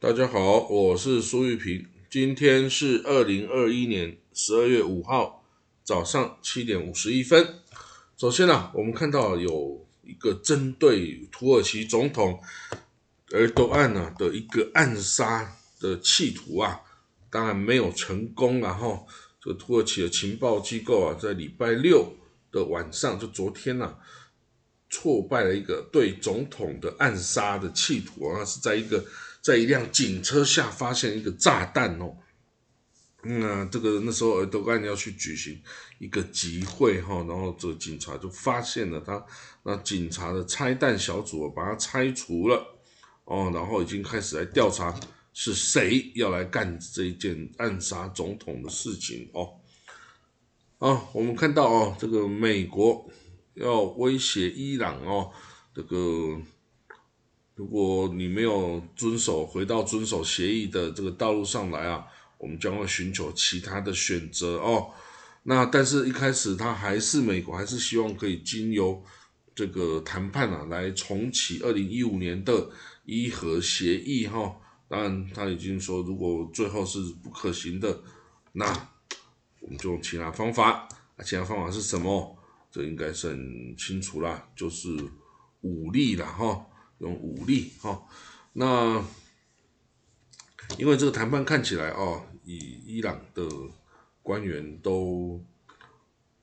大家好，我是苏玉平。今天是二零二一年十二月五号早上七点五十一分。首先呢，我们看到有一个针对土耳其总统尔多安呢的一个暗杀的企图啊，当然没有成功。然后，这个土耳其的情报机构啊，在礼拜六的晚上，就昨天呢，挫败了一个对总统的暗杀的企图啊，是在一个。在一辆警车下发现一个炸弹哦，那这个那时候尔多干要去举行一个集会哈，然后这个警察就发现了他，那警察的拆弹小组把他拆除了哦，然后已经开始来调查是谁要来干这一件暗杀总统的事情哦。啊，我们看到哦，这个美国要威胁伊朗哦，这个。如果你没有遵守回到遵守协议的这个道路上来啊，我们将会寻求其他的选择哦。那但是一开始他还是美国还是希望可以经由这个谈判啊来重启二零一五年的伊核协议哈。当然他已经说如果最后是不可行的，那我们就用其他方法。那其他方法是什么？这应该是很清楚啦，就是武力了哈。用武力哈，那因为这个谈判看起来哦，以伊朗的官员都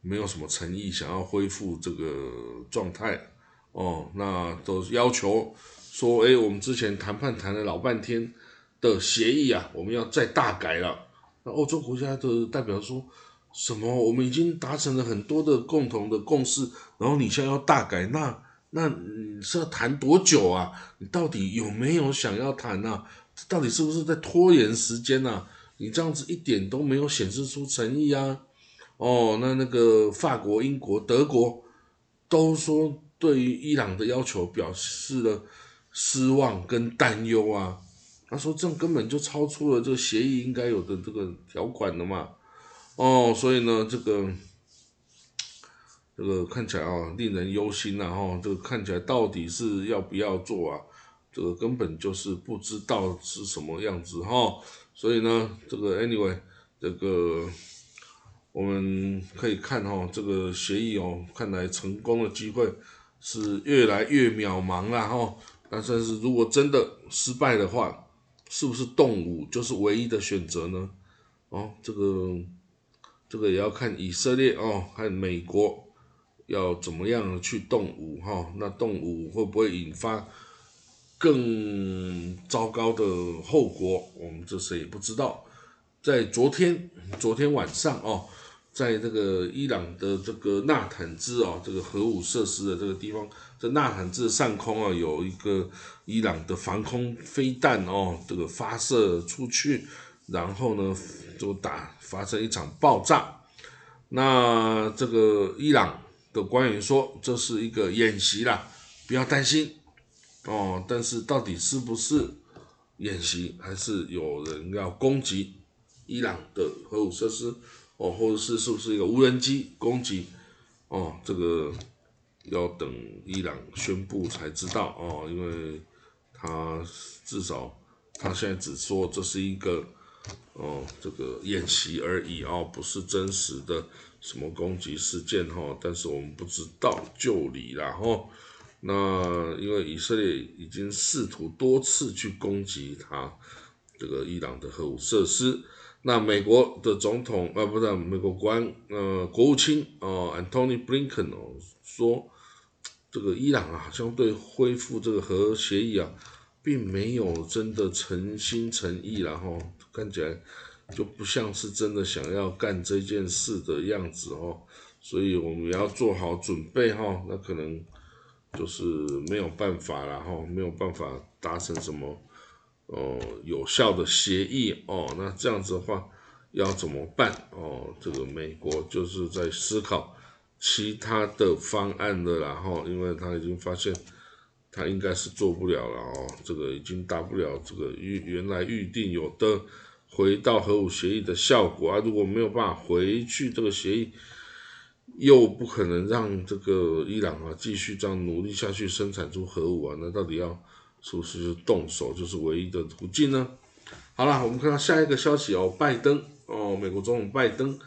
没有什么诚意，想要恢复这个状态哦，那都要求说，哎，我们之前谈判谈了老半天的协议啊，我们要再大改了。那欧洲国家的代表说什么？我们已经达成了很多的共同的共识，然后你现在要大改，那？那你是要谈多久啊？你到底有没有想要谈呢？到底是不是在拖延时间呢？你这样子一点都没有显示出诚意啊！哦，那那个法国、英国、德国都说对于伊朗的要求表示了失望跟担忧啊。他说这样根本就超出了这个协议应该有的这个条款的嘛。哦，所以呢，这个。这个看起来啊，令人忧心呐哈！这个看起来到底是要不要做啊？这个根本就是不知道是什么样子哈。所以呢，这个 anyway，这个我们可以看哈，这个协议哦，看来成功的机会是越来越渺茫了哈。但是如果真的失败的话，是不是动武就是唯一的选择呢？哦，这个这个也要看以色列哦，看美国。要怎么样去动武哈？那动武会不会引发更糟糕的后果？我们这谁也不知道。在昨天，昨天晚上哦，在这个伊朗的这个纳坦兹哦，这个核武设施的这个地方，在纳坦兹上空啊，有一个伊朗的防空飞弹哦，这个发射出去，然后呢，就打发生一场爆炸。那这个伊朗。的官员说这是一个演习啦，不要担心哦。但是到底是不是演习，还是有人要攻击伊朗的核武设施哦，或者是是不是一个无人机攻击哦？这个要等伊朗宣布才知道哦，因为他至少他现在只说这是一个哦这个演习而已哦，不是真实的。什么攻击事件哈？但是我们不知道就理了哈。那因为以色列已经试图多次去攻击他这个伊朗的核武设施。那美国的总统啊，不是美国官呃国务卿哦，Antony Blinken 哦说，这个伊朗啊，相对恢复这个核协议啊，并没有真的诚心诚意了哈，看起来。就不像是真的想要干这件事的样子哦，所以我们要做好准备哈，那可能就是没有办法了哈，没有办法达成什么哦有效的协议哦，那这样子的话要怎么办哦？这个美国就是在思考其他的方案的然后，因为他已经发现他应该是做不了了哦，这个已经达不了这个预原来预定有的。回到核武协议的效果啊，如果没有办法回去这个协议，又不可能让这个伊朗啊继续这样努力下去生产出核武啊，那到底要是不是就动手就是唯一的途径呢？好了，我们看到下一个消息哦，拜登哦，美国总统拜登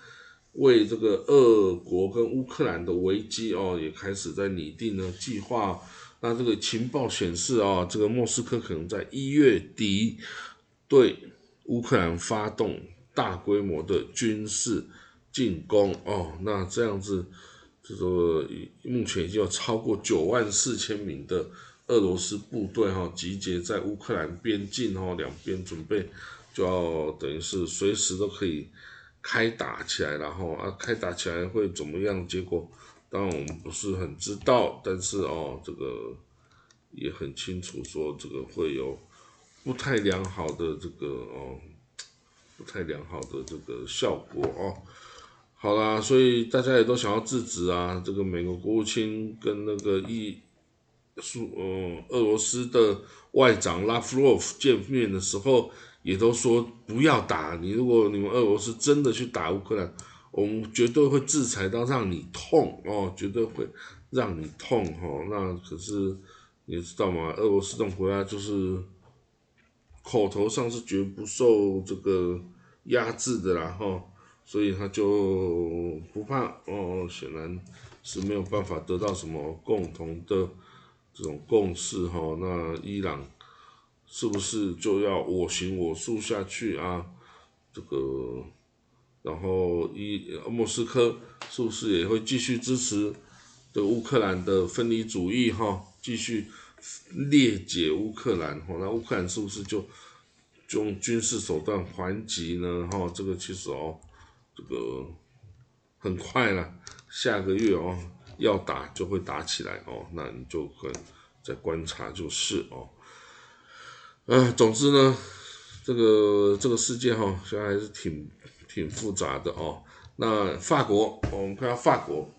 为这个俄国跟乌克兰的危机哦，也开始在拟定呢计划。那这个情报显示啊，这个莫斯科可能在一月底对乌克兰发动大规模的军事进攻哦。那这样子，这个目前已经有超过九万四千名的俄罗斯部队哈集结在乌克兰边境哈，两边准备就要等于是随时都可以开打起来，然后啊开打起来会怎么样？结果？当然我们不是很知道，但是哦，这个也很清楚，说这个会有不太良好的这个哦，不太良好的这个效果哦。好啦，所以大家也都想要制止啊。这个美国国务卿跟那个伊苏呃俄罗斯的外长拉夫洛夫见面的时候，也都说不要打你。如果你们俄罗斯真的去打乌克兰，我们绝对会制裁到让你痛哦，绝对会让你痛哈。那可是你知道吗？俄罗斯这种国家就是口头上是绝不受这个压制的啦哈，所以他就不怕哦。显然是没有办法得到什么共同的这种共识哈。那伊朗是不是就要我行我素下去啊？这个。然后，伊莫斯科是不是也会继续支持的乌克兰的分离主义？哈，继续裂解乌克兰？哈，那乌克兰是不是就就用军事手段还击呢？哈，这个其实哦，这个很快了，下个月哦要打就会打起来哦，那你就可再观察就是哦。嗯，总之呢，这个这个世界哈，现在还是挺。挺复杂的哦。那法国，我们看到法国，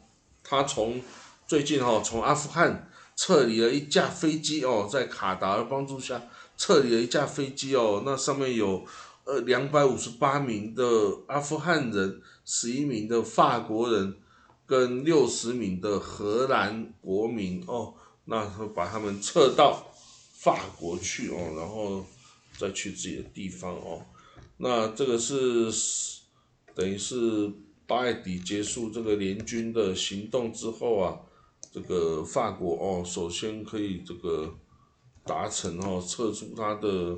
他从最近哈从阿富汗撤离了一架飞机哦，在卡达的帮助下撤离了一架飞机哦。那上面有呃两百五十八名的阿富汗人，十一名的法国人，跟六十名的荷兰国民哦。那把他们撤到法国去哦，然后再去自己的地方哦。那这个是。等于是八月底结束这个联军的行动之后啊，这个法国哦，首先可以这个达成哦，撤出他的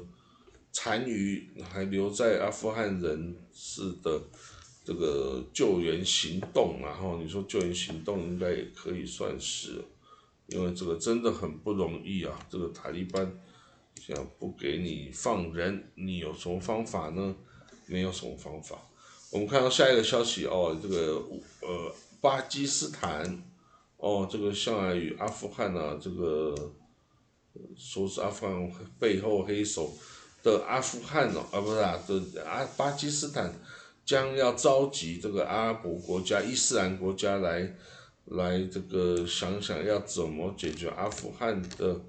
残余还留在阿富汗人士的这个救援行动，然后你说救援行动应该也可以算是，因为这个真的很不容易啊，这个塔利班想不给你放人，你有什么方法呢？没有什么方法。我们看到下一个消息哦，这个呃巴基斯坦哦，这个向来与阿富汗呢，这个说是阿富汗背后黑手的阿富汗哦，啊不是啊，这阿巴基斯坦将要召集这个阿拉伯国家、伊斯兰国家来来这个想想要怎么解决阿富汗的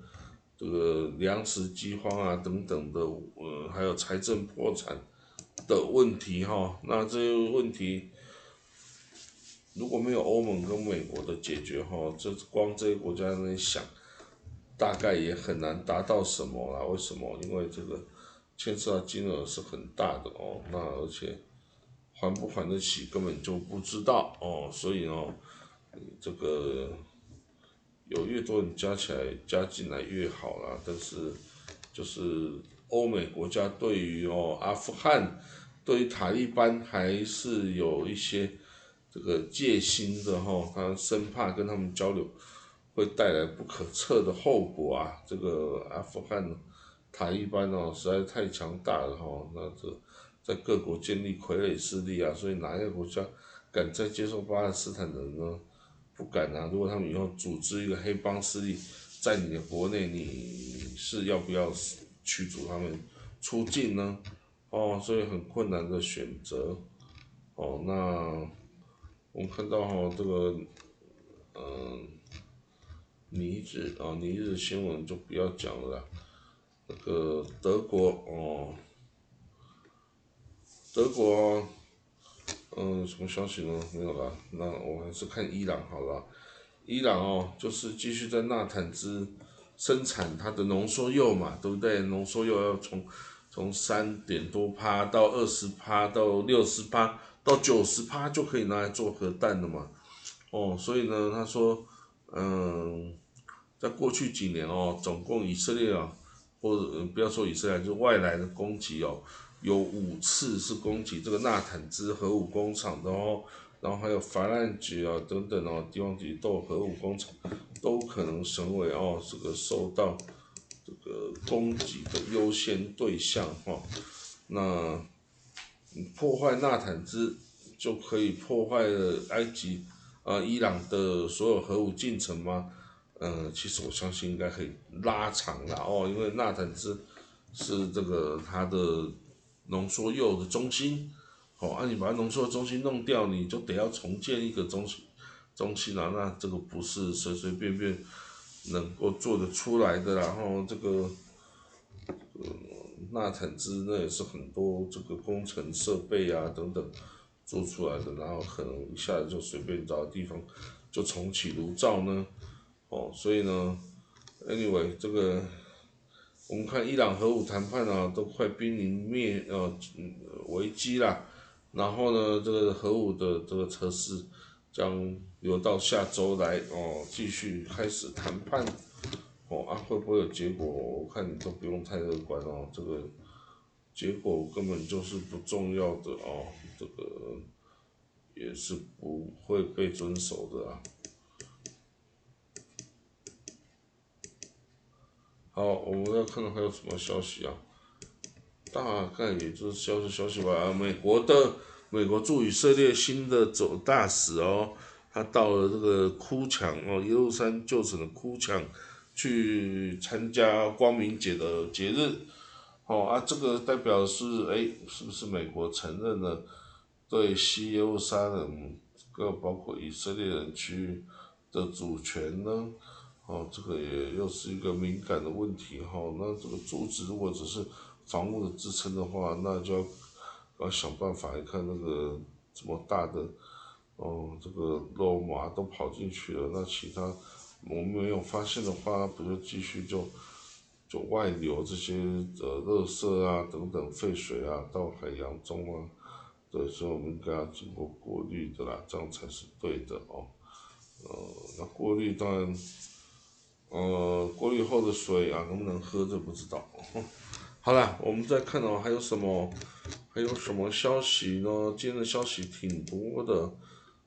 这个粮食饥荒啊等等的，呃还有财政破产。的问题哈，那这些问题如果没有欧盟跟美国的解决哈，这光这些国家在想，大概也很难达到什么啦。为什么？因为这个牵涉到金额是很大的哦，那而且还不还得起根本就不知道哦，所以呢，这个有越多人加起来加进来越好啦。但是就是欧美国家对于哦阿富汗。对于塔利班还是有一些这个戒心的哈，他生怕跟他们交流会带来不可测的后果啊。这个阿富汗塔利班哦实在太强大了哈，那这在各国建立傀儡势力啊，所以哪一个国家敢再接受巴勒斯坦人呢？不敢啊。如果他们以后组织一个黑帮势力在你的国内，你是要不要驱逐他们出境呢？哦，所以很困难的选择，哦，那我们看到哈这个，嗯，尼日啊，尼日新闻就不要讲了，那个德国哦，德国，嗯，什么消息呢？没有了，那我还是看伊朗好了，伊朗哦，就是继续在纳坦兹生产它的浓缩铀嘛，对不对？浓缩铀要从从三点多趴到二十趴到六十趴到九十趴就可以拿来做核弹了嘛。哦，所以呢，他说，嗯，在过去几年哦，总共以色列啊，或者不要说以色列，就是外来的攻击哦，有五次是攻击这个纳坦兹核武工厂的哦。然后还有法兰局啊等等哦，地方局都有核武工厂都可能成为哦这个受到这个攻击的优先对象哈。那破坏纳坦兹就可以破坏了埃及啊伊朗的所有核武进程吗？嗯，其实我相信应该可以拉长了哦，因为纳坦兹是这个它的浓缩铀的中心。哦，啊，你把浓缩中心弄掉，你就得要重建一个中心，中心啊，那这个不是随随便便能够做得出来的。然后这个，呃，纳坦兹那也是很多这个工程设备啊等等做出来的，然后可能一下子就随便找个地方就重启炉灶呢。哦，所以呢，anyway，这个我们看伊朗核武谈判啊，都快濒临灭呃危机啦。然后呢，这个核武的这个测试将留到下周来哦，继续开始谈判哦啊，会不会有结果？我看你都不用太乐观哦，这个结果根本就是不重要的哦，这个也是不会被遵守的啊。好，我们要看看还有什么消息啊？大概也就是消息消息吧。美国的美国驻以色列新的总大使哦，他到了这个哭墙哦，耶路撒冷旧城的哭墙去参加光明节的节日。哦啊，这个代表是哎，是不是美国承认了对西欧三人个包括以色列人区的主权呢？哦，这个也又是一个敏感的问题哈。那这个阻止如果只是。房屋的支撑的话，那就要要想办法。你看那个这么大的，哦，这个罗马都跑进去了，那其他我们没有发现的话，不就继续就就外流这些呃垃圾啊等等废水啊到海洋中吗？对，所以说我们应该要经过过滤的啦，这样才是对的哦。呃，那过滤当然，呃，过滤后的水啊能不能喝这不知道。好了，我们再看哦，还有什么，还有什么消息呢？今天的消息挺多的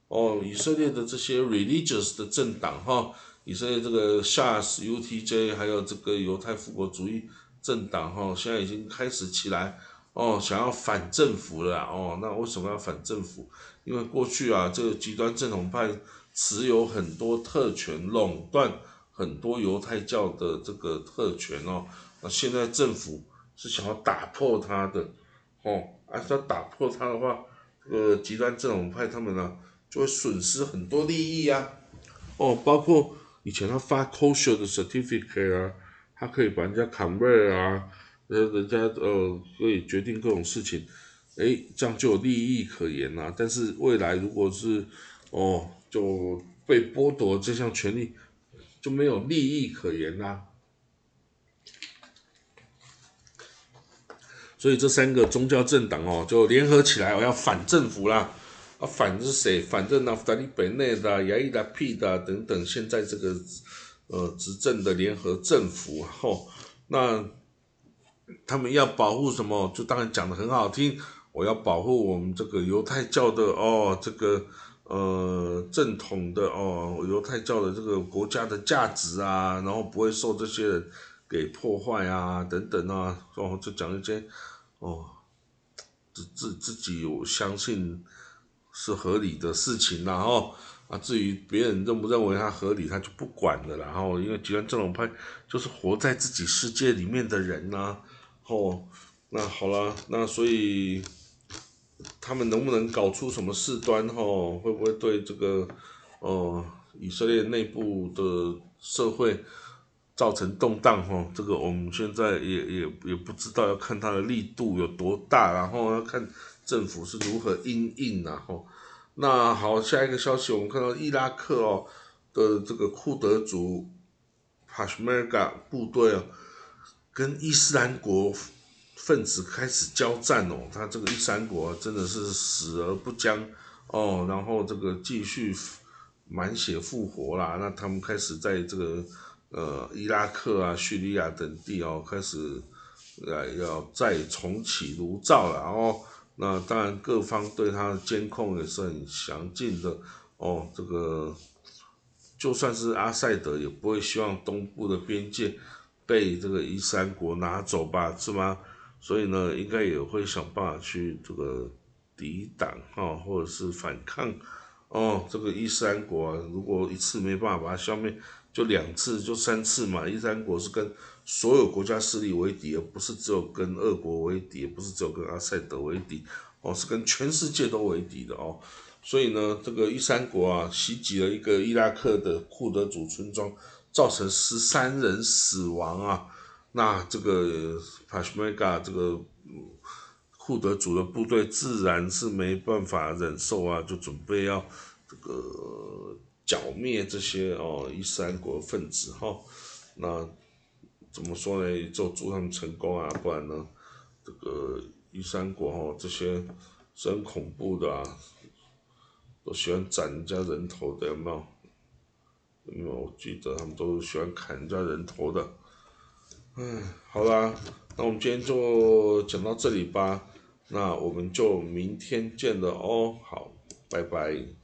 哦。以色列的这些 religious 的政党哈，以色列这个 Shas、UTJ，还有这个犹太复国主义政党哈，现在已经开始起来哦，想要反政府了哦。那为什么要反政府？因为过去啊，这个极端正统派持有很多特权，垄断很多犹太教的这个特权哦。那现在政府。是想要打破他的，哦，啊，要打破他的话，这个极端正统派他们呢，就会损失很多利益啊，哦，包括以前他发 kosher 的 certificate 啊，他可以把人家 convert 啊，呃，人家呃可以决定各种事情，哎，这样就有利益可言呐。但是未来如果是哦，就被剥夺这项权利，就没有利益可言啦。所以这三个宗教政党哦，就联合起来，我要反政府啦！啊，反是谁？反正呢，达利本内的、亚伊拉皮的等等，现在这个呃执政的联合政府吼，那他们要保护什么？就当然讲的很好听，我要保护我们这个犹太教的哦，这个呃正统的哦，犹太教的这个国家的价值啊，然后不会受这些人给破坏啊，等等啊，哦，就讲一些。哦，自自自己有相信是合理的事情，然后啊，至于别人认不认为他合理，他就不管了。然后，因为极端正统派就是活在自己世界里面的人呐。哦，那好了，那所以他们能不能搞出什么事端？哦，会不会对这个哦以色列内部的社会？造成动荡哈，这个我们现在也也也不知道，要看它的力度有多大，然后要看政府是如何应应然后，那好，下一个消息，我们看到伊拉克哦的这个库德族帕什梅加部队啊，跟伊斯兰国分子开始交战哦。他这个伊斯兰国真的是死而不僵哦，然后这个继续满血复活啦。那他们开始在这个呃伊拉克啊、叙利亚等地哦，开始来要再重启炉灶了哦。那当然，各方对他的监控也是很详尽的哦。这个就算是阿塞德也不会希望东部的边界被这个伊斯兰国拿走吧，是吗？所以呢，应该也会想办法去这个抵挡哈，或者是反抗哦。这个伊斯兰国如果一次没办法把它消灭，就两次，就三次嘛。一三国是跟所有国家势力为敌，而不是只有跟俄国为敌，不是只有跟阿塞德为敌，哦，是跟全世界都为敌的哦。所以呢，这个一三国啊，袭击了一个伊拉克的库德族村庄，造成十三人死亡啊。那这个帕什梅加这个库德族的部队自然是没办法忍受啊，就准备要这个剿灭这些哦伊斯兰国分子哈。那怎么说呢？就祝他们成功啊！不然呢，这个一三国哈，这些是很恐怖的啊，都喜欢斩人家人头的，有没有？有没有？我记得他们都喜欢砍人家人头的。嗯，好啦，那我们今天就讲到这里吧。那我们就明天见了哦。好，拜拜。